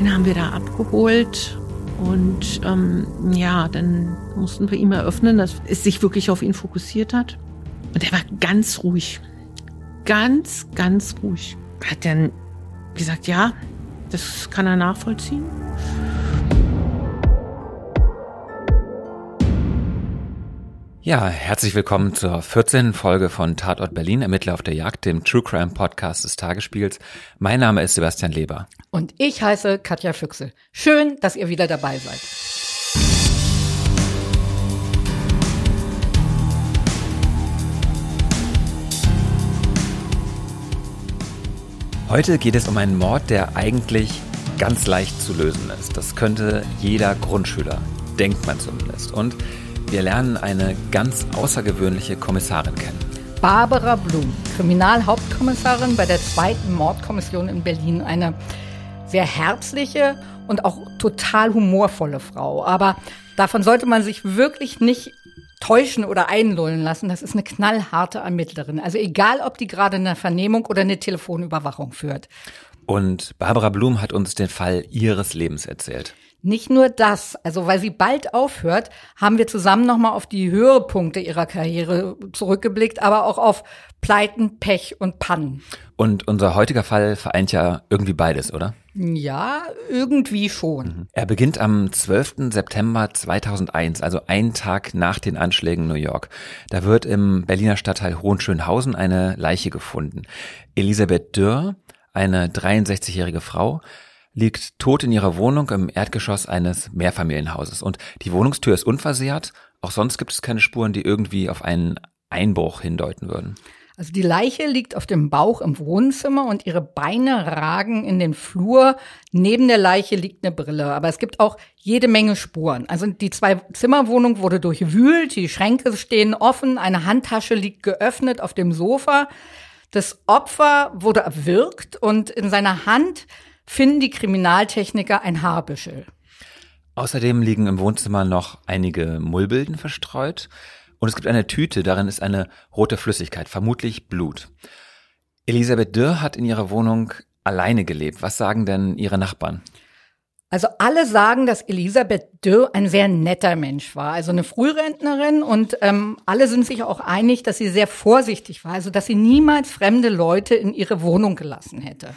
Den haben wir da abgeholt und ähm, ja, dann mussten wir ihm eröffnen, dass es sich wirklich auf ihn fokussiert hat. Und er war ganz ruhig. Ganz, ganz ruhig. Hat dann gesagt, ja, das kann er nachvollziehen. Ja, herzlich willkommen zur 14. Folge von Tatort Berlin, Ermittler auf der Jagd, dem True Crime Podcast des Tagesspiels. Mein Name ist Sebastian Leber. Und ich heiße Katja Füchsel. Schön, dass ihr wieder dabei seid. Heute geht es um einen Mord, der eigentlich ganz leicht zu lösen ist. Das könnte jeder Grundschüler, denkt man zumindest. Und wir lernen eine ganz außergewöhnliche Kommissarin kennen. Barbara Blum, Kriminalhauptkommissarin bei der zweiten Mordkommission in Berlin. Eine sehr herzliche und auch total humorvolle Frau. Aber davon sollte man sich wirklich nicht täuschen oder einlullen lassen. Das ist eine knallharte Ermittlerin. Also egal, ob die gerade eine Vernehmung oder eine Telefonüberwachung führt. Und Barbara Blum hat uns den Fall ihres Lebens erzählt. Nicht nur das, also weil sie bald aufhört, haben wir zusammen nochmal auf die Höhepunkte ihrer Karriere zurückgeblickt, aber auch auf Pleiten, Pech und Pannen. Und unser heutiger Fall vereint ja irgendwie beides, oder? Ja, irgendwie schon. Mhm. Er beginnt am 12. September 2001, also einen Tag nach den Anschlägen in New York. Da wird im Berliner Stadtteil Hohenschönhausen eine Leiche gefunden. Elisabeth Dürr, eine 63-jährige Frau, liegt tot in ihrer Wohnung im Erdgeschoss eines Mehrfamilienhauses. Und die Wohnungstür ist unversehrt. Auch sonst gibt es keine Spuren, die irgendwie auf einen Einbruch hindeuten würden. Also die Leiche liegt auf dem Bauch im Wohnzimmer und ihre Beine ragen in den Flur. Neben der Leiche liegt eine Brille. Aber es gibt auch jede Menge Spuren. Also die Zwei-Zimmer-Wohnung wurde durchwühlt, die Schränke stehen offen, eine Handtasche liegt geöffnet auf dem Sofa. Das Opfer wurde erwürgt und in seiner Hand finden die Kriminaltechniker ein Haarbüschel. Außerdem liegen im Wohnzimmer noch einige Mullbilden verstreut und es gibt eine Tüte, darin ist eine rote Flüssigkeit, vermutlich Blut. Elisabeth Dürr hat in ihrer Wohnung alleine gelebt. Was sagen denn ihre Nachbarn? Also alle sagen, dass Elisabeth Dürr ein sehr netter Mensch war, also eine Frührentnerin und ähm, alle sind sich auch einig, dass sie sehr vorsichtig war, also dass sie niemals fremde Leute in ihre Wohnung gelassen hätte.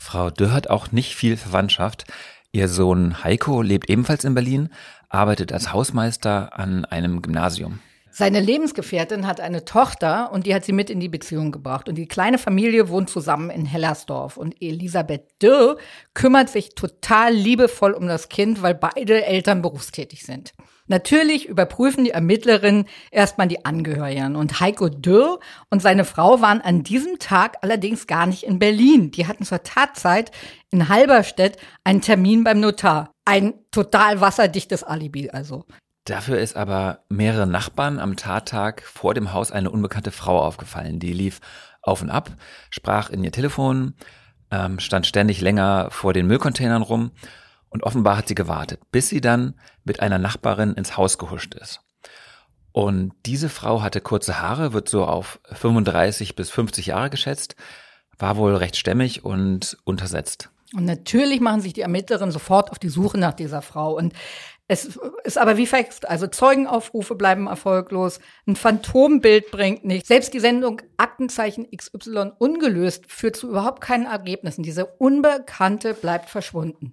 Frau Dürr hat auch nicht viel Verwandtschaft. Ihr Sohn Heiko lebt ebenfalls in Berlin, arbeitet als Hausmeister an einem Gymnasium. Seine Lebensgefährtin hat eine Tochter und die hat sie mit in die Beziehung gebracht. Und die kleine Familie wohnt zusammen in Hellersdorf. Und Elisabeth Dürr kümmert sich total liebevoll um das Kind, weil beide Eltern berufstätig sind. Natürlich überprüfen die Ermittlerinnen erstmal die Angehörigen. Und Heiko Dürr und seine Frau waren an diesem Tag allerdings gar nicht in Berlin. Die hatten zur Tatzeit in Halberstedt einen Termin beim Notar. Ein total wasserdichtes Alibi also. Dafür ist aber mehrere Nachbarn am Tattag vor dem Haus eine unbekannte Frau aufgefallen. Die lief auf und ab, sprach in ihr Telefon, ähm, stand ständig länger vor den Müllcontainern rum und offenbar hat sie gewartet, bis sie dann mit einer Nachbarin ins Haus gehuscht ist. Und diese Frau hatte kurze Haare, wird so auf 35 bis 50 Jahre geschätzt, war wohl recht stämmig und untersetzt. Und natürlich machen sich die Ermittlerinnen sofort auf die Suche nach dieser Frau. Und es ist aber wie verhext. Also Zeugenaufrufe bleiben erfolglos. Ein Phantombild bringt nichts. Selbst die Sendung Aktenzeichen XY ungelöst führt zu überhaupt keinen Ergebnissen. Diese Unbekannte bleibt verschwunden.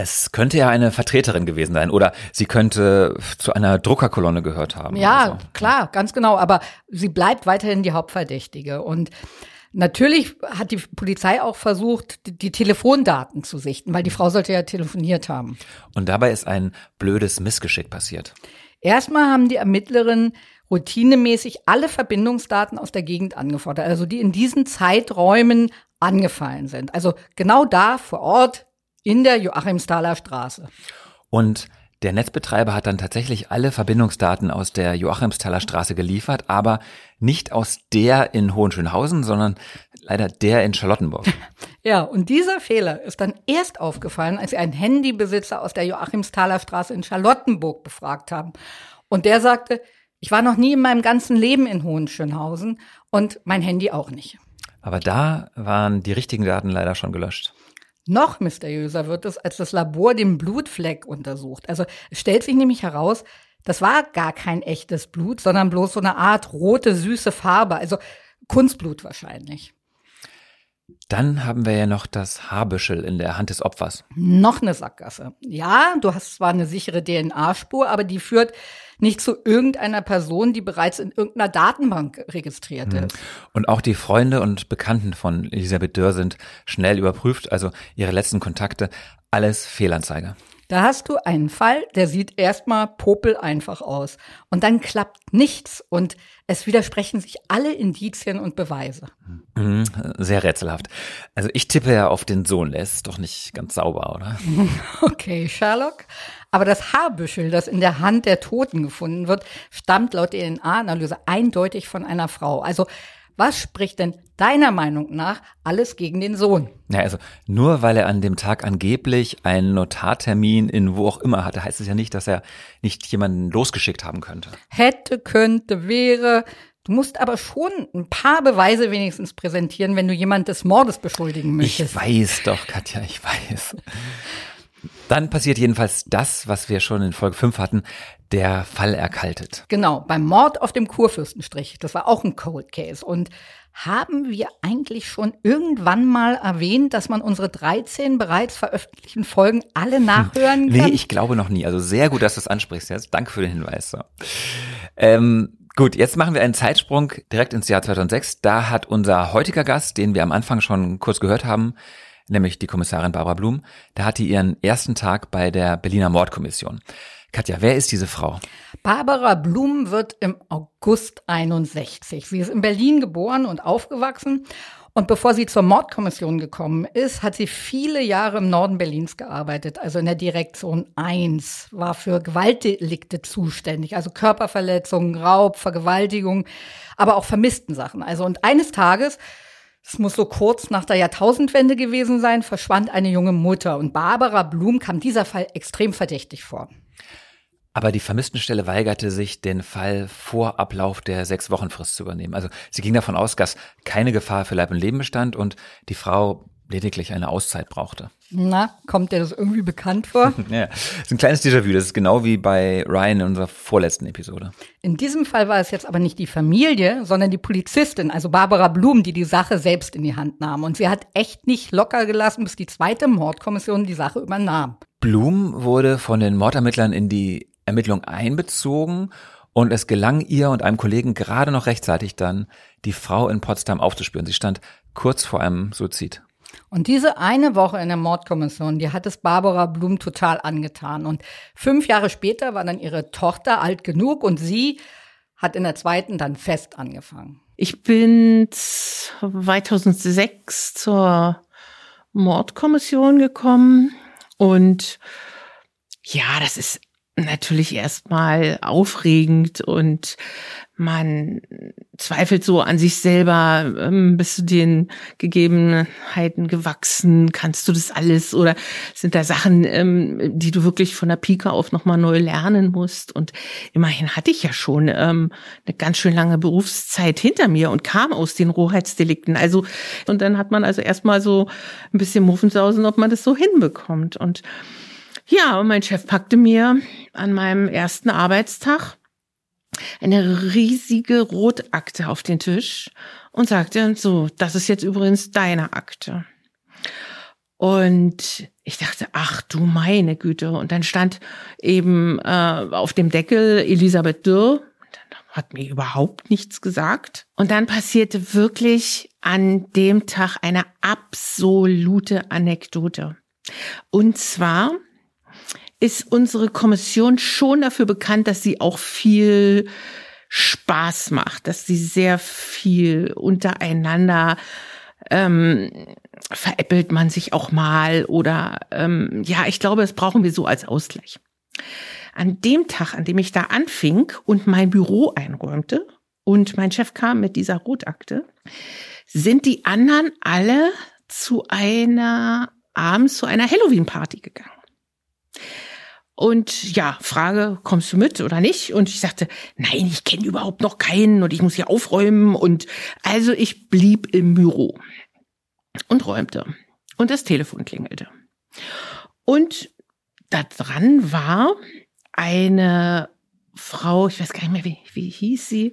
Es könnte ja eine Vertreterin gewesen sein oder sie könnte zu einer Druckerkolonne gehört haben. Ja, so. klar, ganz genau. Aber sie bleibt weiterhin die Hauptverdächtige. Und natürlich hat die Polizei auch versucht, die Telefondaten zu sichten, weil die Frau sollte ja telefoniert haben. Und dabei ist ein blödes Missgeschick passiert. Erstmal haben die Ermittlerinnen routinemäßig alle Verbindungsdaten aus der Gegend angefordert, also die in diesen Zeiträumen angefallen sind. Also genau da vor Ort in der Joachimsthaler Straße. Und der Netzbetreiber hat dann tatsächlich alle Verbindungsdaten aus der Joachimsthaler Straße geliefert, aber nicht aus der in Hohenschönhausen, sondern leider der in Charlottenburg. Ja, und dieser Fehler ist dann erst aufgefallen, als sie einen Handybesitzer aus der Joachimsthaler Straße in Charlottenburg befragt haben. Und der sagte, ich war noch nie in meinem ganzen Leben in Hohenschönhausen und mein Handy auch nicht. Aber da waren die richtigen Daten leider schon gelöscht. Noch mysteriöser wird es, als das Labor den Blutfleck untersucht. Also es stellt sich nämlich heraus, das war gar kein echtes Blut, sondern bloß so eine Art rote, süße Farbe, also Kunstblut wahrscheinlich. Dann haben wir ja noch das Haarbüschel in der Hand des Opfers. Noch eine Sackgasse. Ja, du hast zwar eine sichere DNA-Spur, aber die führt nicht zu irgendeiner Person, die bereits in irgendeiner Datenbank registriert ist. Und auch die Freunde und Bekannten von Elisabeth Dörr sind schnell überprüft, also ihre letzten Kontakte, alles Fehlanzeige. Da hast du einen Fall, der sieht erstmal popel einfach aus. Und dann klappt nichts und es widersprechen sich alle Indizien und Beweise. Mhm, sehr rätselhaft. Also ich tippe ja auf den Sohn, der ist doch nicht ganz sauber, oder? Okay, Sherlock. Aber das Haarbüschel, das in der Hand der Toten gefunden wird, stammt laut DNA-Analyse eindeutig von einer Frau. Also was spricht denn deiner Meinung nach alles gegen den Sohn? Ja, also nur weil er an dem Tag angeblich einen Notartermin in wo auch immer hatte, heißt es ja nicht, dass er nicht jemanden losgeschickt haben könnte. Hätte, könnte, wäre. Du musst aber schon ein paar Beweise wenigstens präsentieren, wenn du jemand des Mordes beschuldigen möchtest. Ich weiß doch, Katja, ich weiß. Dann passiert jedenfalls das, was wir schon in Folge 5 hatten. Der Fall erkaltet. Genau, beim Mord auf dem Kurfürstenstrich. Das war auch ein Cold Case. Und haben wir eigentlich schon irgendwann mal erwähnt, dass man unsere 13 bereits veröffentlichten Folgen alle nachhören kann? Nee, ich glaube noch nie. Also sehr gut, dass du es ansprichst jetzt. Danke für den Hinweis. So. Ähm, Gut, jetzt machen wir einen Zeitsprung direkt ins Jahr 2006. Da hat unser heutiger Gast, den wir am Anfang schon kurz gehört haben, nämlich die Kommissarin Barbara Blum, da hat die ihren ersten Tag bei der Berliner Mordkommission. Katja, wer ist diese Frau? Barbara Blum wird im August 61. Sie ist in Berlin geboren und aufgewachsen. Und bevor sie zur Mordkommission gekommen ist, hat sie viele Jahre im Norden Berlins gearbeitet, also in der Direktion 1, war für Gewaltdelikte zuständig, also Körperverletzungen, Raub, Vergewaltigung, aber auch vermissten Sachen. Also und eines Tages es muss so kurz nach der Jahrtausendwende gewesen sein, verschwand eine junge Mutter und Barbara Blum kam dieser Fall extrem verdächtig vor. Aber die Vermisstenstelle weigerte sich, den Fall vor Ablauf der sechs Wochenfrist zu übernehmen. Also sie ging davon aus, dass keine Gefahr für Leib und Leben bestand und die Frau lediglich eine Auszeit brauchte. Na, kommt dir das irgendwie bekannt vor? ja, das ist ein kleines Déjà-vu. Das ist genau wie bei Ryan in unserer vorletzten Episode. In diesem Fall war es jetzt aber nicht die Familie, sondern die Polizistin, also Barbara Blum, die die Sache selbst in die Hand nahm. Und sie hat echt nicht locker gelassen, bis die zweite Mordkommission die Sache übernahm. Blum wurde von den Mordermittlern in die Ermittlung einbezogen und es gelang ihr und einem Kollegen gerade noch rechtzeitig dann, die Frau in Potsdam aufzuspüren. Sie stand kurz vor einem Suizid. Und diese eine Woche in der Mordkommission, die hat es Barbara Blum total angetan. Und fünf Jahre später war dann ihre Tochter alt genug und sie hat in der zweiten dann fest angefangen. Ich bin 2006 zur Mordkommission gekommen und ja, das ist natürlich erstmal aufregend und man zweifelt so an sich selber, ähm, bist du den Gegebenheiten gewachsen, kannst du das alles? Oder sind da Sachen, ähm, die du wirklich von der Pike auf nochmal neu lernen musst? Und immerhin hatte ich ja schon ähm, eine ganz schön lange Berufszeit hinter mir und kam aus den Rohheitsdelikten, also und dann hat man also erstmal so ein bisschen Muffensausen, ob man das so hinbekommt. Und ja, und mein Chef packte mir an meinem ersten Arbeitstag eine riesige Rotakte auf den Tisch und sagte, so, das ist jetzt übrigens deine Akte. Und ich dachte, ach du meine Güte. Und dann stand eben äh, auf dem Deckel Elisabeth Dürr. Hat mir überhaupt nichts gesagt. Und dann passierte wirklich an dem Tag eine absolute Anekdote. Und zwar ist unsere Kommission schon dafür bekannt, dass sie auch viel Spaß macht, dass sie sehr viel untereinander ähm, veräppelt man sich auch mal oder ähm, ja, ich glaube, das brauchen wir so als Ausgleich. An dem Tag, an dem ich da anfing und mein Büro einräumte und mein Chef kam mit dieser Rotakte, sind die anderen alle zu einer abends zu einer Halloween-Party gegangen. Und ja, Frage, kommst du mit oder nicht? Und ich sagte, nein, ich kenne überhaupt noch keinen und ich muss hier aufräumen. Und also ich blieb im Büro und räumte. Und das Telefon klingelte. Und da dran war eine Frau, ich weiß gar nicht mehr, wie, wie hieß sie,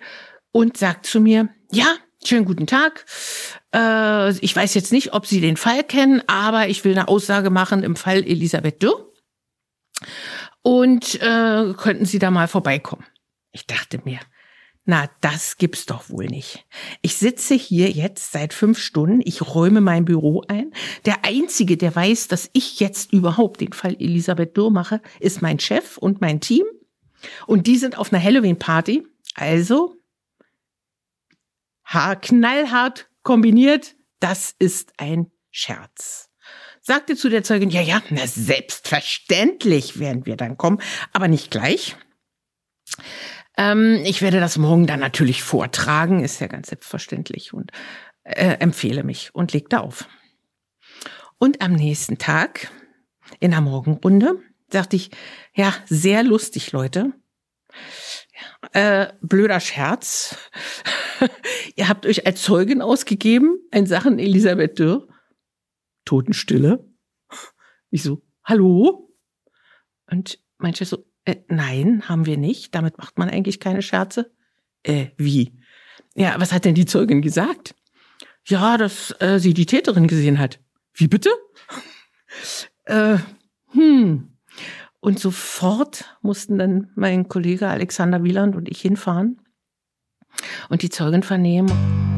und sagt zu mir, ja, schönen guten Tag. Äh, ich weiß jetzt nicht, ob Sie den Fall kennen, aber ich will eine Aussage machen im Fall Elisabeth Dürr und äh, könnten Sie da mal vorbeikommen. Ich dachte mir, na, das gibt's doch wohl nicht. Ich sitze hier jetzt seit fünf Stunden, ich räume mein Büro ein. Der Einzige, der weiß, dass ich jetzt überhaupt den Fall Elisabeth Dürr mache, ist mein Chef und mein Team. Und die sind auf einer Halloween-Party. Also, knallhart kombiniert, das ist ein Scherz sagte zu der Zeugin, ja, ja, na, selbstverständlich werden wir dann kommen, aber nicht gleich. Ähm, ich werde das morgen dann natürlich vortragen, ist ja ganz selbstverständlich und äh, empfehle mich und legte auf. Und am nächsten Tag, in der Morgenrunde, sagte ich, ja, sehr lustig, Leute. Äh, blöder Scherz. Ihr habt euch als Zeugin ausgegeben in Sachen Elisabeth Dürr. Totenstille. Ich so, hallo? Und mein Chef so, äh, nein, haben wir nicht. Damit macht man eigentlich keine Scherze. Äh, wie? Ja, was hat denn die Zeugin gesagt? Ja, dass äh, sie die Täterin gesehen hat. Wie bitte? äh, hm. Und sofort mussten dann mein Kollege Alexander Wieland und ich hinfahren und die Zeugin vernehmen.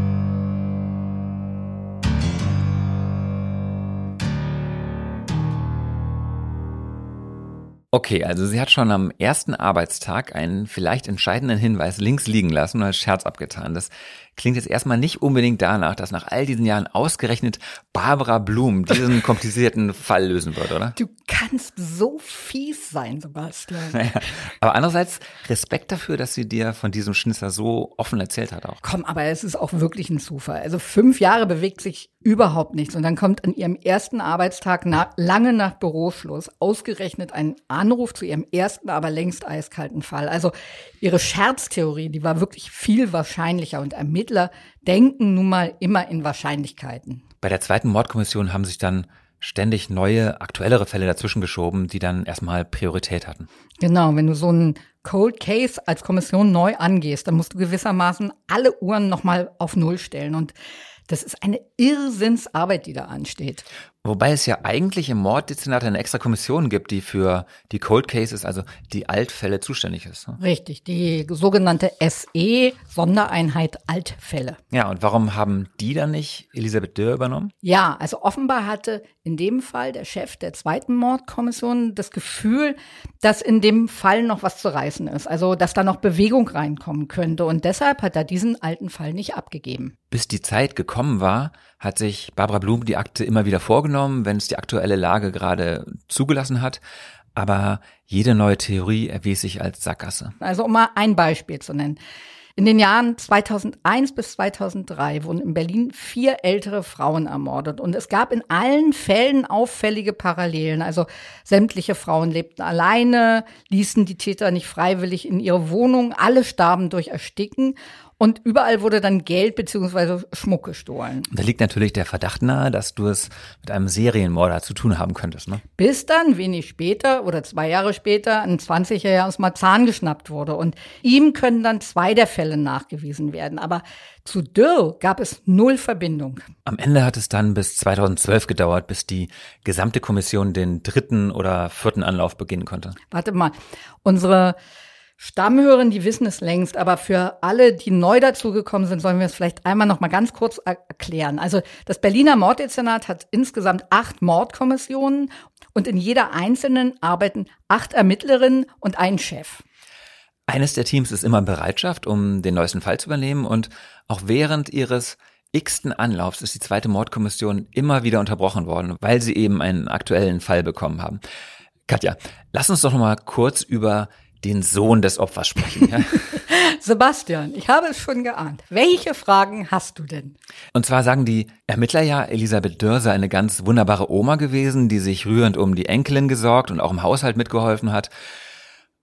Okay, also sie hat schon am ersten Arbeitstag einen vielleicht entscheidenden Hinweis links liegen lassen und als Scherz abgetan. Das klingt jetzt erstmal nicht unbedingt danach, dass nach all diesen Jahren ausgerechnet Barbara Blum diesen komplizierten Fall lösen wird, oder? Du kannst so fies sein, Sebastian. Naja, aber andererseits Respekt dafür, dass sie dir von diesem Schnitzer so offen erzählt hat auch. Komm, aber es ist auch wirklich ein Zufall. Also fünf Jahre bewegt sich überhaupt nichts und dann kommt an ihrem ersten Arbeitstag na, lange nach Büroschluss ausgerechnet ein Anruf zu ihrem ersten, aber längst eiskalten Fall. Also ihre Scherztheorie, die war wirklich viel wahrscheinlicher und Ermittler denken nun mal immer in Wahrscheinlichkeiten. Bei der zweiten Mordkommission haben sich dann ständig neue, aktuellere Fälle dazwischen geschoben, die dann erstmal Priorität hatten. Genau, wenn du so einen Cold Case als Kommission neu angehst, dann musst du gewissermaßen alle Uhren nochmal auf Null stellen. Und das ist eine Irrsinnsarbeit, die da ansteht. Wobei es ja eigentlich im Morddezernat eine extra Kommission gibt, die für die Cold Cases, also die Altfälle zuständig ist. Ne? Richtig, die sogenannte SE, Sondereinheit Altfälle. Ja, und warum haben die dann nicht Elisabeth Dürr übernommen? Ja, also offenbar hatte in dem Fall der Chef der zweiten Mordkommission das Gefühl, dass in dem Fall noch was zu reißen ist, also dass da noch Bewegung reinkommen könnte. Und deshalb hat er diesen alten Fall nicht abgegeben. Bis die Zeit gekommen war, hat sich Barbara Blum die Akte immer wieder vorgenommen, wenn es die aktuelle Lage gerade zugelassen hat. Aber jede neue Theorie erwies sich als Sackgasse. Also um mal ein Beispiel zu nennen. In den Jahren 2001 bis 2003 wurden in Berlin vier ältere Frauen ermordet. Und es gab in allen Fällen auffällige Parallelen. Also sämtliche Frauen lebten alleine, ließen die Täter nicht freiwillig in ihre Wohnung, alle starben durch Ersticken. Und überall wurde dann Geld beziehungsweise Schmuck gestohlen. Da liegt natürlich der Verdacht nahe, dass du es mit einem Serienmorder zu tun haben könntest, ne? Bis dann, wenig später oder zwei Jahre später, ein 20er aus Marzahn geschnappt wurde. Und ihm können dann zwei der Fälle nachgewiesen werden. Aber zu Dürr gab es null Verbindung. Am Ende hat es dann bis 2012 gedauert, bis die gesamte Kommission den dritten oder vierten Anlauf beginnen konnte. Warte mal, unsere Stammhörern, die wissen es längst, aber für alle, die neu dazugekommen sind, sollen wir es vielleicht einmal noch mal ganz kurz erklären. Also das Berliner Morddezernat hat insgesamt acht Mordkommissionen und in jeder einzelnen arbeiten acht Ermittlerinnen und ein Chef. Eines der Teams ist immer in Bereitschaft, um den neuesten Fall zu übernehmen und auch während ihres x-ten Anlaufs ist die zweite Mordkommission immer wieder unterbrochen worden, weil sie eben einen aktuellen Fall bekommen haben. Katja, lass uns doch noch mal kurz über den Sohn des Opfers sprechen. Ja? Sebastian, ich habe es schon geahnt. Welche Fragen hast du denn? Und zwar sagen die Ermittler ja, Elisabeth Dörr sei eine ganz wunderbare Oma gewesen, die sich rührend um die Enkelin gesorgt und auch im Haushalt mitgeholfen hat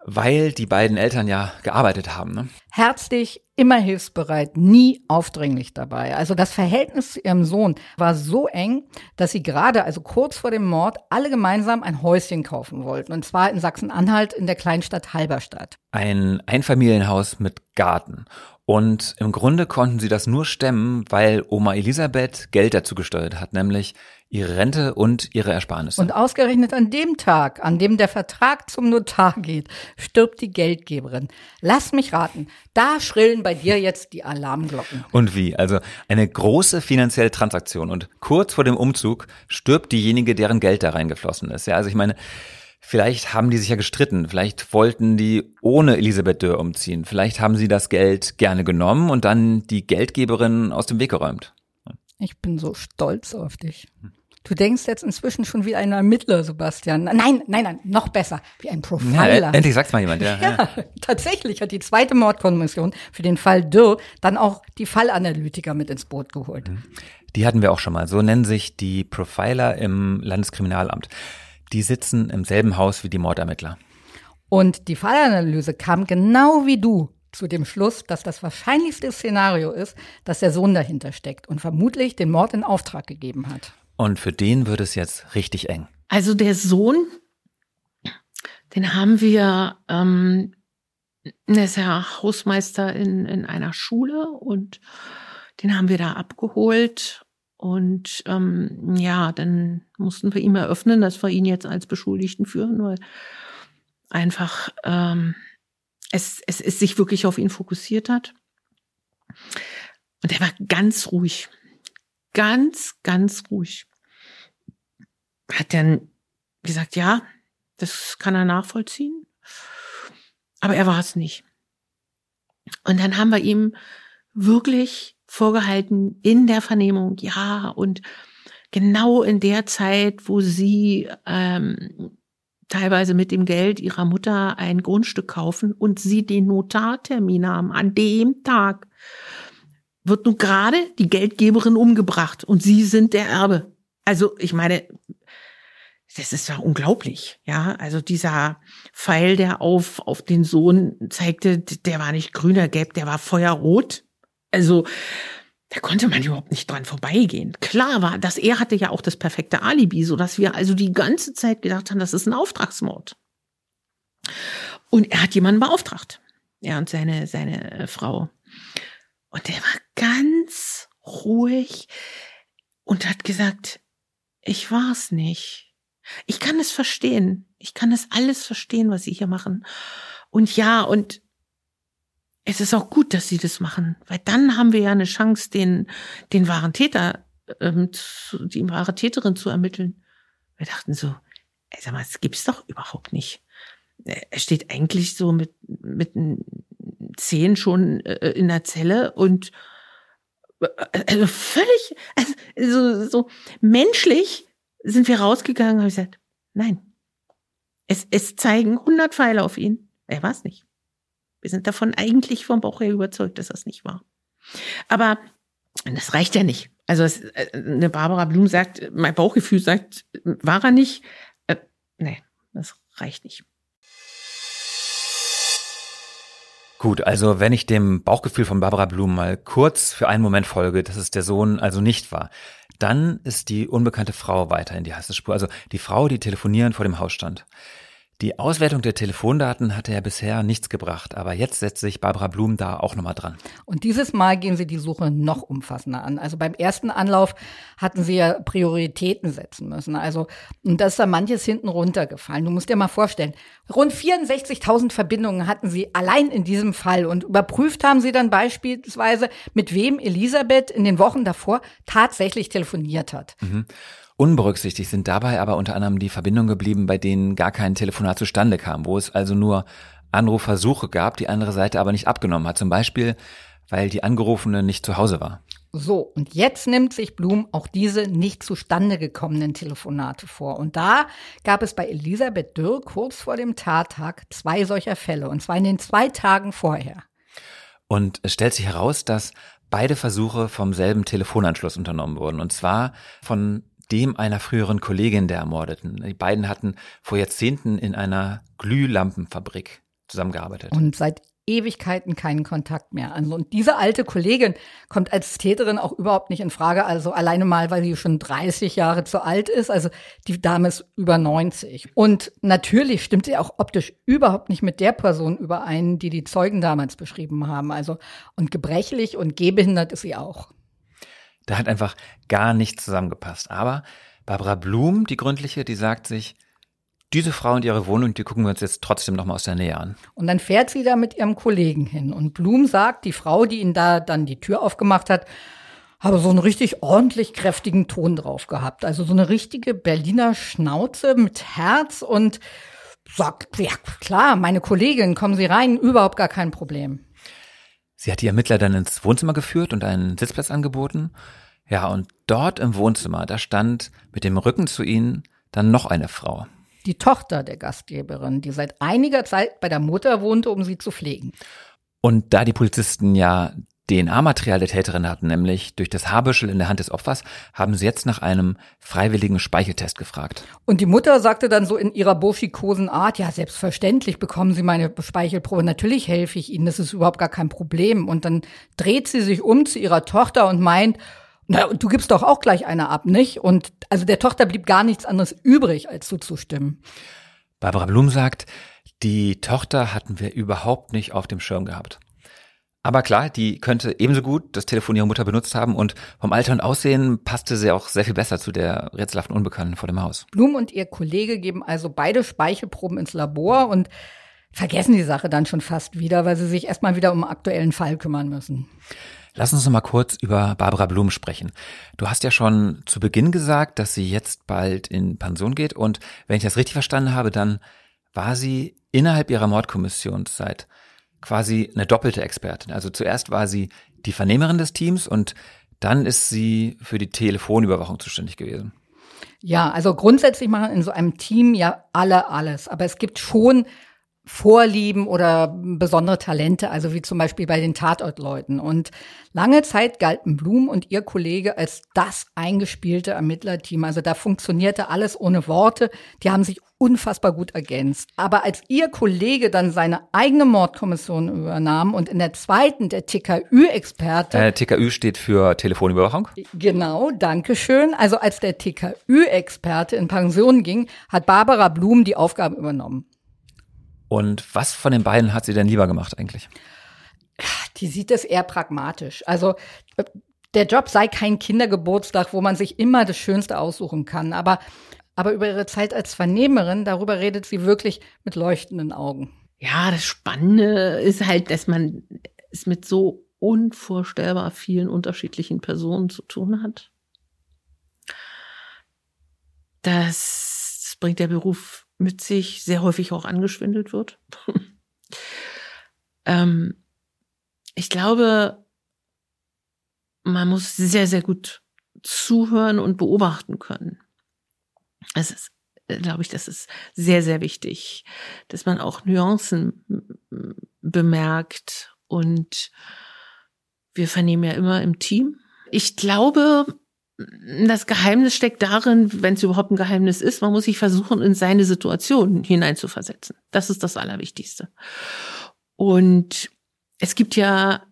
weil die beiden Eltern ja gearbeitet haben. Ne? Herzlich, immer hilfsbereit, nie aufdringlich dabei. Also das Verhältnis zu ihrem Sohn war so eng, dass sie gerade, also kurz vor dem Mord, alle gemeinsam ein Häuschen kaufen wollten. Und zwar in Sachsen-Anhalt in der Kleinstadt Halberstadt. Ein Einfamilienhaus mit Garten. Und im Grunde konnten sie das nur stemmen, weil Oma Elisabeth Geld dazu gesteuert hat, nämlich ihre Rente und ihre Ersparnisse. Und ausgerechnet an dem Tag, an dem der Vertrag zum Notar geht, stirbt die Geldgeberin. Lass mich raten, da schrillen bei dir jetzt die Alarmglocken. Und wie? Also eine große finanzielle Transaktion und kurz vor dem Umzug stirbt diejenige, deren Geld da reingeflossen ist. Ja, also ich meine, Vielleicht haben die sich ja gestritten. Vielleicht wollten die ohne Elisabeth Dörr umziehen. Vielleicht haben sie das Geld gerne genommen und dann die Geldgeberin aus dem Weg geräumt. Ich bin so stolz auf dich. Du denkst jetzt inzwischen schon wie ein Ermittler, Sebastian. Nein, nein, nein, noch besser, wie ein Profiler. Ja, endlich sagt's mal jemand, ja. ja, tatsächlich hat die zweite Mordkommission für den Fall Dürr dann auch die Fallanalytiker mit ins Boot geholt. Mhm. Die hatten wir auch schon mal. So nennen sich die Profiler im Landeskriminalamt. Die sitzen im selben Haus wie die Mordermittler. Und die Fallanalyse kam genau wie du zu dem Schluss, dass das wahrscheinlichste Szenario ist, dass der Sohn dahinter steckt und vermutlich den Mord in Auftrag gegeben hat. Und für den wird es jetzt richtig eng. Also der Sohn, den haben wir, ähm, der ist ja Hausmeister in, in einer Schule und den haben wir da abgeholt und ähm, ja, dann mussten wir ihm eröffnen, dass wir ihn jetzt als Beschuldigten führen, weil einfach ähm, es, es, es sich wirklich auf ihn fokussiert hat. Und er war ganz ruhig. Ganz, ganz ruhig. Hat dann gesagt, ja, das kann er nachvollziehen. Aber er war es nicht. Und dann haben wir ihm wirklich vorgehalten in der Vernehmung, ja, und genau in der Zeit, wo sie ähm, teilweise mit dem Geld ihrer Mutter ein Grundstück kaufen und sie den Notartermin haben, an dem Tag wird nun gerade die Geldgeberin umgebracht und sie sind der Erbe. Also ich meine, das ist ja unglaublich, ja. Also dieser Pfeil, der auf, auf den Sohn zeigte, der war nicht grüner gelb, der war feuerrot. Also da konnte man überhaupt nicht dran vorbeigehen. Klar war, dass er hatte ja auch das perfekte Alibi, so dass wir also die ganze Zeit gedacht haben, das ist ein Auftragsmord. Und er hat jemanden beauftragt. Er und seine, seine äh, Frau. Und der war ganz ruhig und hat gesagt, ich war's nicht. Ich kann es verstehen. Ich kann es alles verstehen, was Sie hier machen. Und ja, und es ist auch gut, dass sie das machen, weil dann haben wir ja eine Chance, den, den wahren Täter, ähm, zu, die wahre Täterin zu ermitteln. Wir dachten so, ey, sag mal, das gibt's doch überhaupt nicht. Er steht eigentlich so mit, mit zehn schon äh, in der Zelle und äh, also völlig, also so, so menschlich sind wir rausgegangen und haben gesagt, nein. Es, es zeigen hundert Pfeile auf ihn. Er war es nicht. Wir sind davon eigentlich vom Bauch her überzeugt, dass das nicht war. Aber das reicht ja nicht. Also es, äh, eine Barbara Blum sagt, mein Bauchgefühl sagt, war er nicht. Äh, nee, das reicht nicht. Gut, also wenn ich dem Bauchgefühl von Barbara Blum mal kurz für einen Moment folge, dass es der Sohn also nicht war, dann ist die unbekannte Frau weiter in die heiße Spur. Also die Frau, die telefonierend vor dem Haus stand. Die Auswertung der Telefondaten hatte ja bisher nichts gebracht, aber jetzt setzt sich Barbara Blum da auch nochmal dran. Und dieses Mal gehen sie die Suche noch umfassender an. Also beim ersten Anlauf hatten sie ja Prioritäten setzen müssen. Also, und da ist da manches hinten runtergefallen. Du musst dir mal vorstellen, rund 64.000 Verbindungen hatten sie allein in diesem Fall und überprüft haben sie dann beispielsweise, mit wem Elisabeth in den Wochen davor tatsächlich telefoniert hat. Mhm. Unberücksichtigt sind dabei aber unter anderem die Verbindungen geblieben, bei denen gar kein Telefonat zustande kam, wo es also nur Anrufversuche gab, die andere Seite aber nicht abgenommen hat. Zum Beispiel, weil die Angerufene nicht zu Hause war. So, und jetzt nimmt sich Blum auch diese nicht zustande gekommenen Telefonate vor. Und da gab es bei Elisabeth Dürr kurz vor dem Tattag zwei solcher Fälle, und zwar in den zwei Tagen vorher. Und es stellt sich heraus, dass beide Versuche vom selben Telefonanschluss unternommen wurden. Und zwar von dem einer früheren Kollegin der Ermordeten. Die beiden hatten vor Jahrzehnten in einer Glühlampenfabrik zusammengearbeitet. Und seit Ewigkeiten keinen Kontakt mehr. Also, und diese alte Kollegin kommt als Täterin auch überhaupt nicht in Frage. Also alleine mal, weil sie schon 30 Jahre zu alt ist. Also die Dame ist über 90. Und natürlich stimmt sie auch optisch überhaupt nicht mit der Person überein, die die Zeugen damals beschrieben haben. Also und gebrechlich und gehbehindert ist sie auch. Da hat einfach gar nichts zusammengepasst. Aber Barbara Blum, die gründliche, die sagt sich, diese Frau und ihre Wohnung, die gucken wir uns jetzt trotzdem noch mal aus der Nähe an. Und dann fährt sie da mit ihrem Kollegen hin. Und Blum sagt, die Frau, die ihn da dann die Tür aufgemacht hat, habe so einen richtig ordentlich kräftigen Ton drauf gehabt. Also so eine richtige Berliner Schnauze mit Herz und sagt, ja klar, meine Kollegin, kommen Sie rein, überhaupt gar kein Problem. Sie hat die Ermittler dann ins Wohnzimmer geführt und einen Sitzplatz angeboten. Ja, und dort im Wohnzimmer, da stand mit dem Rücken zu ihnen dann noch eine Frau die Tochter der Gastgeberin, die seit einiger Zeit bei der Mutter wohnte, um sie zu pflegen. Und da die Polizisten ja DNA-Material der Täterin hatten, nämlich durch das Haarbüschel in der Hand des Opfers, haben sie jetzt nach einem freiwilligen Speicheltest gefragt. Und die Mutter sagte dann so in ihrer burschikosen Art, ja, selbstverständlich bekommen Sie meine Speichelprobe, natürlich helfe ich Ihnen, das ist überhaupt gar kein Problem. Und dann dreht sie sich um zu ihrer Tochter und meint, na, du gibst doch auch gleich eine ab, nicht? Und also der Tochter blieb gar nichts anderes übrig, als zuzustimmen. Barbara Blum sagt, die Tochter hatten wir überhaupt nicht auf dem Schirm gehabt. Aber klar, die könnte ebenso gut das Telefon ihrer Mutter benutzt haben und vom Alter und Aussehen passte sie auch sehr viel besser zu der rätselhaften Unbekannten vor dem Haus. Blum und ihr Kollege geben also beide Speichelproben ins Labor und vergessen die Sache dann schon fast wieder, weil sie sich erstmal wieder um einen aktuellen Fall kümmern müssen. Lass uns noch mal kurz über Barbara Blum sprechen. Du hast ja schon zu Beginn gesagt, dass sie jetzt bald in Pension geht und wenn ich das richtig verstanden habe, dann war sie innerhalb ihrer Mordkommissionszeit quasi eine doppelte Expertin. Also zuerst war sie die Vernehmerin des Teams und dann ist sie für die Telefonüberwachung zuständig gewesen. Ja, also grundsätzlich machen in so einem Team ja alle alles. Aber es gibt schon Vorlieben oder besondere Talente, also wie zum Beispiel bei den Tatortleuten. Und lange Zeit galten Blum und ihr Kollege als das eingespielte Ermittlerteam. Also da funktionierte alles ohne Worte. Die haben sich unfassbar gut ergänzt. Aber als ihr Kollege dann seine eigene Mordkommission übernahm und in der zweiten der TKÜ-Experte. Äh, TKÜ steht für Telefonüberwachung. Genau, danke schön. Also als der TKÜ-Experte in Pension ging, hat Barbara Blum die Aufgabe übernommen. Und was von den beiden hat sie denn lieber gemacht eigentlich? Die sieht es eher pragmatisch. Also der Job sei kein Kindergeburtstag, wo man sich immer das Schönste aussuchen kann. Aber, aber über ihre Zeit als Vernehmerin, darüber redet sie wirklich mit leuchtenden Augen. Ja, das Spannende ist halt, dass man es mit so unvorstellbar vielen unterschiedlichen Personen zu tun hat. Das bringt der Beruf mit sich sehr häufig auch angeschwindelt wird. ähm, ich glaube, man muss sehr, sehr gut zuhören und beobachten können. Es ist, glaube ich, das ist sehr, sehr wichtig, dass man auch Nuancen bemerkt und wir vernehmen ja immer im Team. Ich glaube, das Geheimnis steckt darin, wenn es überhaupt ein Geheimnis ist, man muss sich versuchen, in seine Situation hineinzuversetzen. Das ist das Allerwichtigste. Und es gibt ja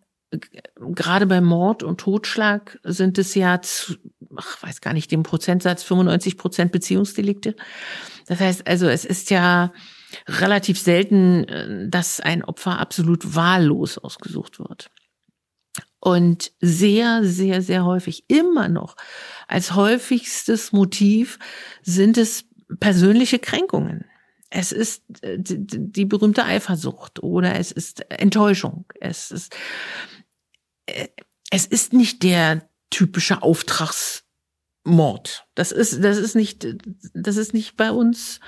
gerade bei Mord und Totschlag sind es ja, zu, ach, weiß gar nicht, den Prozentsatz 95 Prozent Beziehungsdelikte. Das heißt also, es ist ja relativ selten, äh, dass ein Opfer absolut wahllos ausgesucht wird. Und sehr, sehr, sehr häufig, immer noch, als häufigstes Motiv sind es persönliche Kränkungen. Es ist äh, die berühmte Eifersucht oder es ist Enttäuschung. Es ist, äh, es ist nicht der typische Auftragsmord. Das ist, das ist nicht, das ist nicht bei uns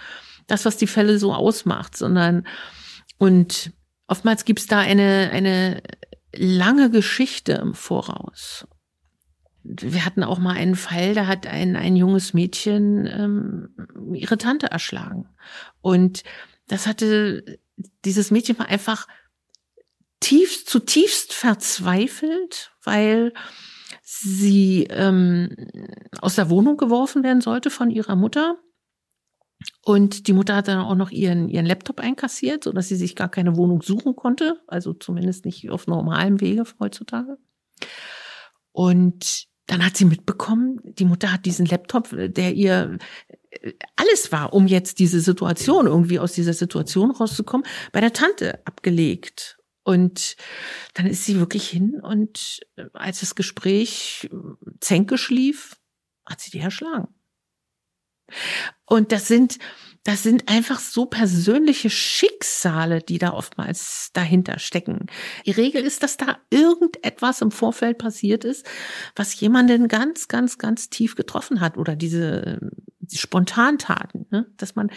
das, was die Fälle so ausmacht, sondern und oftmals gibt es da eine, eine lange Geschichte im Voraus. wir hatten auch mal einen Fall, da hat ein, ein junges Mädchen ähm, ihre Tante erschlagen. Und das hatte, dieses Mädchen war einfach tief, zutiefst verzweifelt, weil sie ähm, aus der Wohnung geworfen werden sollte von ihrer Mutter. Und die Mutter hat dann auch noch ihren, ihren Laptop einkassiert, so dass sie sich gar keine Wohnung suchen konnte. Also zumindest nicht auf normalem Wege heutzutage. Und dann hat sie mitbekommen, die Mutter hat diesen Laptop, der ihr äh, alles war, um jetzt diese Situation, irgendwie aus dieser Situation rauszukommen, bei der Tante abgelegt. Und dann ist sie wirklich hin und äh, als das Gespräch äh, zänkisch lief, hat sie die erschlagen. Und das sind, das sind einfach so persönliche Schicksale, die da oftmals dahinter stecken. Die Regel ist, dass da irgendetwas im Vorfeld passiert ist, was jemanden ganz, ganz, ganz tief getroffen hat oder diese, die Spontantaten, ne? dass man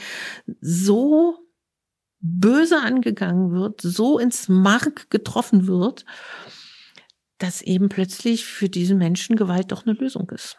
so böse angegangen wird, so ins Mark getroffen wird, dass eben plötzlich für diesen Menschen Gewalt doch eine Lösung ist.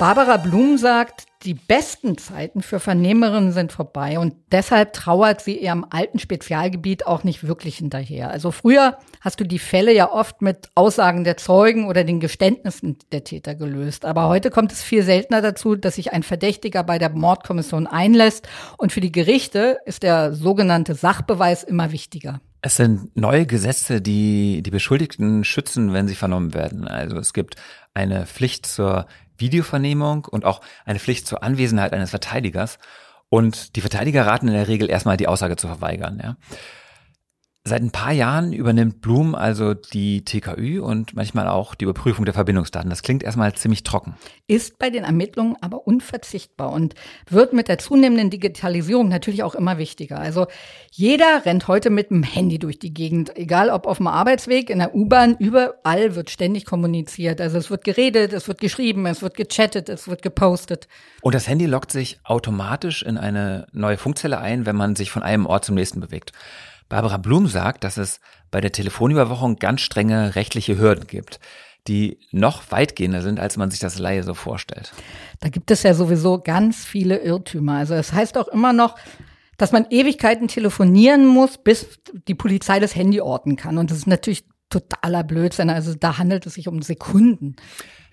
Barbara Blum sagt, die besten Zeiten für Vernehmerinnen sind vorbei und deshalb trauert sie ihrem alten Spezialgebiet auch nicht wirklich hinterher. Also früher hast du die Fälle ja oft mit Aussagen der Zeugen oder den Geständnissen der Täter gelöst. Aber heute kommt es viel seltener dazu, dass sich ein Verdächtiger bei der Mordkommission einlässt und für die Gerichte ist der sogenannte Sachbeweis immer wichtiger. Es sind neue Gesetze, die die Beschuldigten schützen, wenn sie vernommen werden. Also es gibt eine Pflicht zur Videovernehmung und auch eine Pflicht zur Anwesenheit eines Verteidigers. Und die Verteidiger raten in der Regel erstmal die Aussage zu verweigern. Ja. Seit ein paar Jahren übernimmt Bloom also die TKÜ und manchmal auch die Überprüfung der Verbindungsdaten. Das klingt erstmal ziemlich trocken. Ist bei den Ermittlungen aber unverzichtbar und wird mit der zunehmenden Digitalisierung natürlich auch immer wichtiger. Also jeder rennt heute mit dem Handy durch die Gegend, egal ob auf dem Arbeitsweg, in der U-Bahn, überall wird ständig kommuniziert. Also es wird geredet, es wird geschrieben, es wird gechattet, es wird gepostet. Und das Handy lockt sich automatisch in eine neue Funkzelle ein, wenn man sich von einem Ort zum nächsten bewegt. Barbara Blum sagt, dass es bei der Telefonüberwachung ganz strenge rechtliche Hürden gibt, die noch weitgehender sind, als man sich das Laie so vorstellt. Da gibt es ja sowieso ganz viele Irrtümer. Also es das heißt auch immer noch, dass man Ewigkeiten telefonieren muss, bis die Polizei das Handy orten kann. Und das ist natürlich totaler Blödsinn. Also da handelt es sich um Sekunden.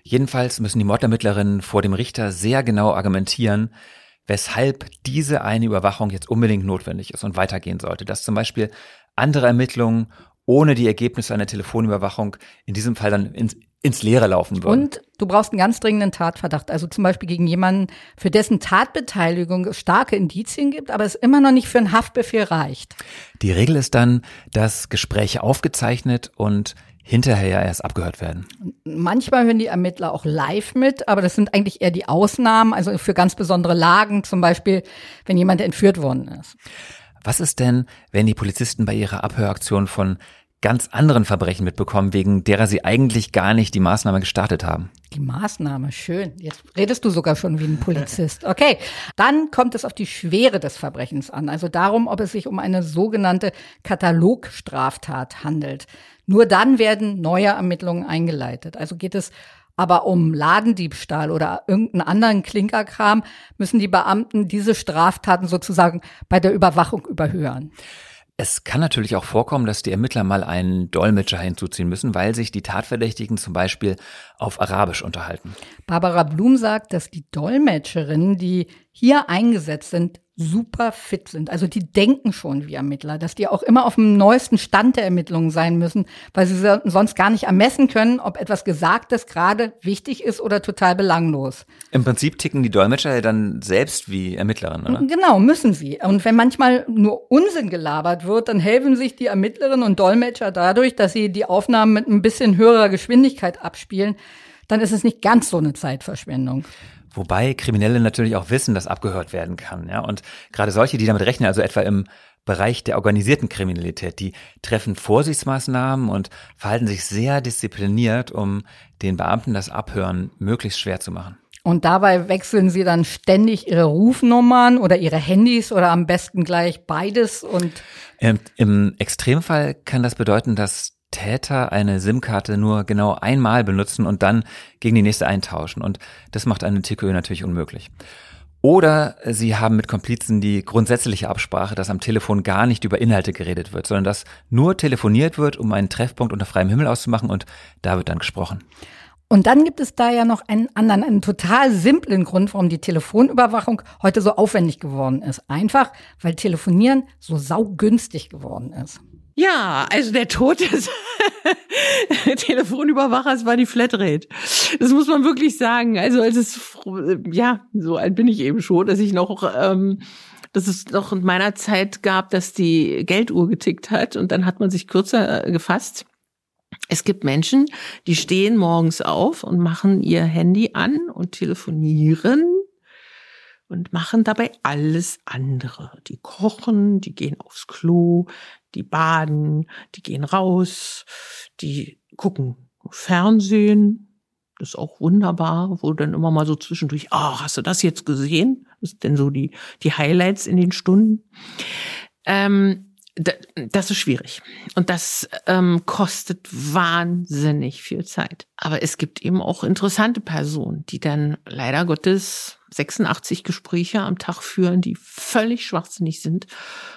Jedenfalls müssen die Mordermittlerinnen vor dem Richter sehr genau argumentieren, weshalb diese eine Überwachung jetzt unbedingt notwendig ist und weitergehen sollte. Dass zum Beispiel andere Ermittlungen ohne die Ergebnisse einer Telefonüberwachung in diesem Fall dann ins, ins Leere laufen würden. Und du brauchst einen ganz dringenden Tatverdacht, also zum Beispiel gegen jemanden, für dessen Tatbeteiligung starke Indizien gibt, aber es immer noch nicht für einen Haftbefehl reicht. Die Regel ist dann, dass Gespräche aufgezeichnet und hinterher ja erst abgehört werden. Manchmal hören die Ermittler auch live mit, aber das sind eigentlich eher die Ausnahmen, also für ganz besondere Lagen, zum Beispiel, wenn jemand entführt worden ist. Was ist denn, wenn die Polizisten bei ihrer Abhöraktion von ganz anderen Verbrechen mitbekommen, wegen derer sie eigentlich gar nicht die Maßnahme gestartet haben. Die Maßnahme, schön. Jetzt redest du sogar schon wie ein Polizist. Okay, dann kommt es auf die Schwere des Verbrechens an, also darum, ob es sich um eine sogenannte Katalogstraftat handelt. Nur dann werden neue Ermittlungen eingeleitet. Also geht es aber um Ladendiebstahl oder irgendeinen anderen Klinkerkram, müssen die Beamten diese Straftaten sozusagen bei der Überwachung überhören. Es kann natürlich auch vorkommen, dass die Ermittler mal einen Dolmetscher hinzuziehen müssen, weil sich die Tatverdächtigen zum Beispiel auf Arabisch unterhalten. Barbara Blum sagt, dass die Dolmetscherinnen, die hier eingesetzt sind, super fit sind. Also die denken schon wie Ermittler, dass die auch immer auf dem neuesten Stand der Ermittlungen sein müssen, weil sie sonst gar nicht ermessen können, ob etwas Gesagtes gerade wichtig ist oder total belanglos. Im Prinzip ticken die Dolmetscher ja dann selbst wie Ermittlerinnen, oder? Genau, müssen sie. Und wenn manchmal nur Unsinn gelabert wird, dann helfen sich die Ermittlerinnen und Dolmetscher dadurch, dass sie die Aufnahmen mit ein bisschen höherer Geschwindigkeit abspielen. Dann ist es nicht ganz so eine Zeitverschwendung. Wobei Kriminelle natürlich auch wissen, dass abgehört werden kann. Ja? Und gerade solche, die damit rechnen, also etwa im Bereich der organisierten Kriminalität, die treffen Vorsichtsmaßnahmen und verhalten sich sehr diszipliniert, um den Beamten das Abhören möglichst schwer zu machen. Und dabei wechseln sie dann ständig ihre Rufnummern oder ihre Handys oder am besten gleich beides und Ähm, Im Extremfall kann das bedeuten, dass Täter eine SIM-Karte nur genau einmal benutzen und dann gegen die nächste eintauschen. Und das macht eine TKÖ natürlich unmöglich. Oder sie haben mit Komplizen die grundsätzliche Absprache, dass am Telefon gar nicht über Inhalte geredet wird, sondern dass nur telefoniert wird, um einen Treffpunkt unter freiem Himmel auszumachen und da wird dann gesprochen. Und dann gibt es da ja noch einen anderen, einen total simplen Grund, warum die Telefonüberwachung heute so aufwendig geworden ist. Einfach, weil Telefonieren so saugünstig geworden ist. Ja, also der Tod des Telefonüberwachers war die Flatrate. Das muss man wirklich sagen. Also als es, ja, so alt bin ich eben schon, dass ich noch, ähm, dass es noch in meiner Zeit gab, dass die Gelduhr getickt hat und dann hat man sich kürzer äh, gefasst. Es gibt Menschen, die stehen morgens auf und machen ihr Handy an und telefonieren und machen dabei alles andere. Die kochen, die gehen aufs Klo, die baden, die gehen raus, die gucken Fernsehen. Das ist auch wunderbar, wo dann immer mal so zwischendurch, ah, hast du das jetzt gesehen? Das sind denn so die, die Highlights in den Stunden. Ähm, das ist schwierig. Und das ähm, kostet wahnsinnig viel Zeit. Aber es gibt eben auch interessante Personen, die dann leider Gottes 86 Gespräche am Tag führen, die völlig schwachsinnig sind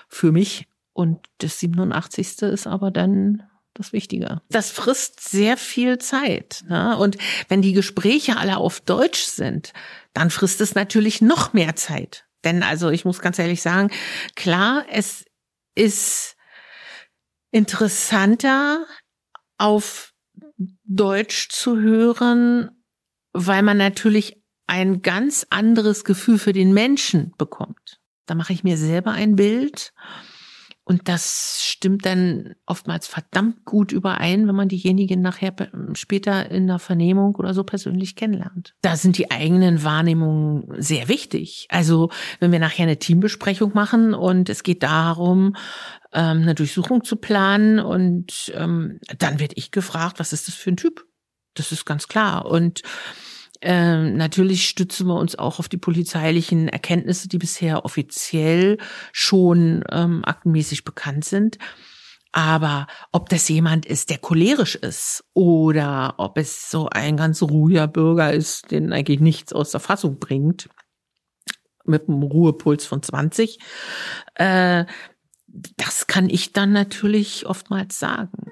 für mich. Und das 87. ist aber dann das Wichtige. Das frisst sehr viel Zeit. Ne? Und wenn die Gespräche alle auf Deutsch sind, dann frisst es natürlich noch mehr Zeit. Denn also ich muss ganz ehrlich sagen, klar, es ist interessanter auf Deutsch zu hören, weil man natürlich ein ganz anderes Gefühl für den Menschen bekommt. Da mache ich mir selber ein Bild und das stimmt dann oftmals verdammt gut überein, wenn man diejenigen nachher später in der Vernehmung oder so persönlich kennenlernt. Da sind die eigenen Wahrnehmungen sehr wichtig. Also wenn wir nachher eine Teambesprechung machen und es geht darum, ähm, eine Durchsuchung zu planen und ähm, dann werde ich gefragt, was ist das für ein Typ? Das ist ganz klar. Und ähm, natürlich stützen wir uns auch auf die polizeilichen Erkenntnisse, die bisher offiziell schon ähm, aktenmäßig bekannt sind. Aber ob das jemand ist, der cholerisch ist oder ob es so ein ganz ruhiger Bürger ist, den eigentlich nichts aus der Fassung bringt, mit einem Ruhepuls von 20, äh, das kann ich dann natürlich oftmals sagen.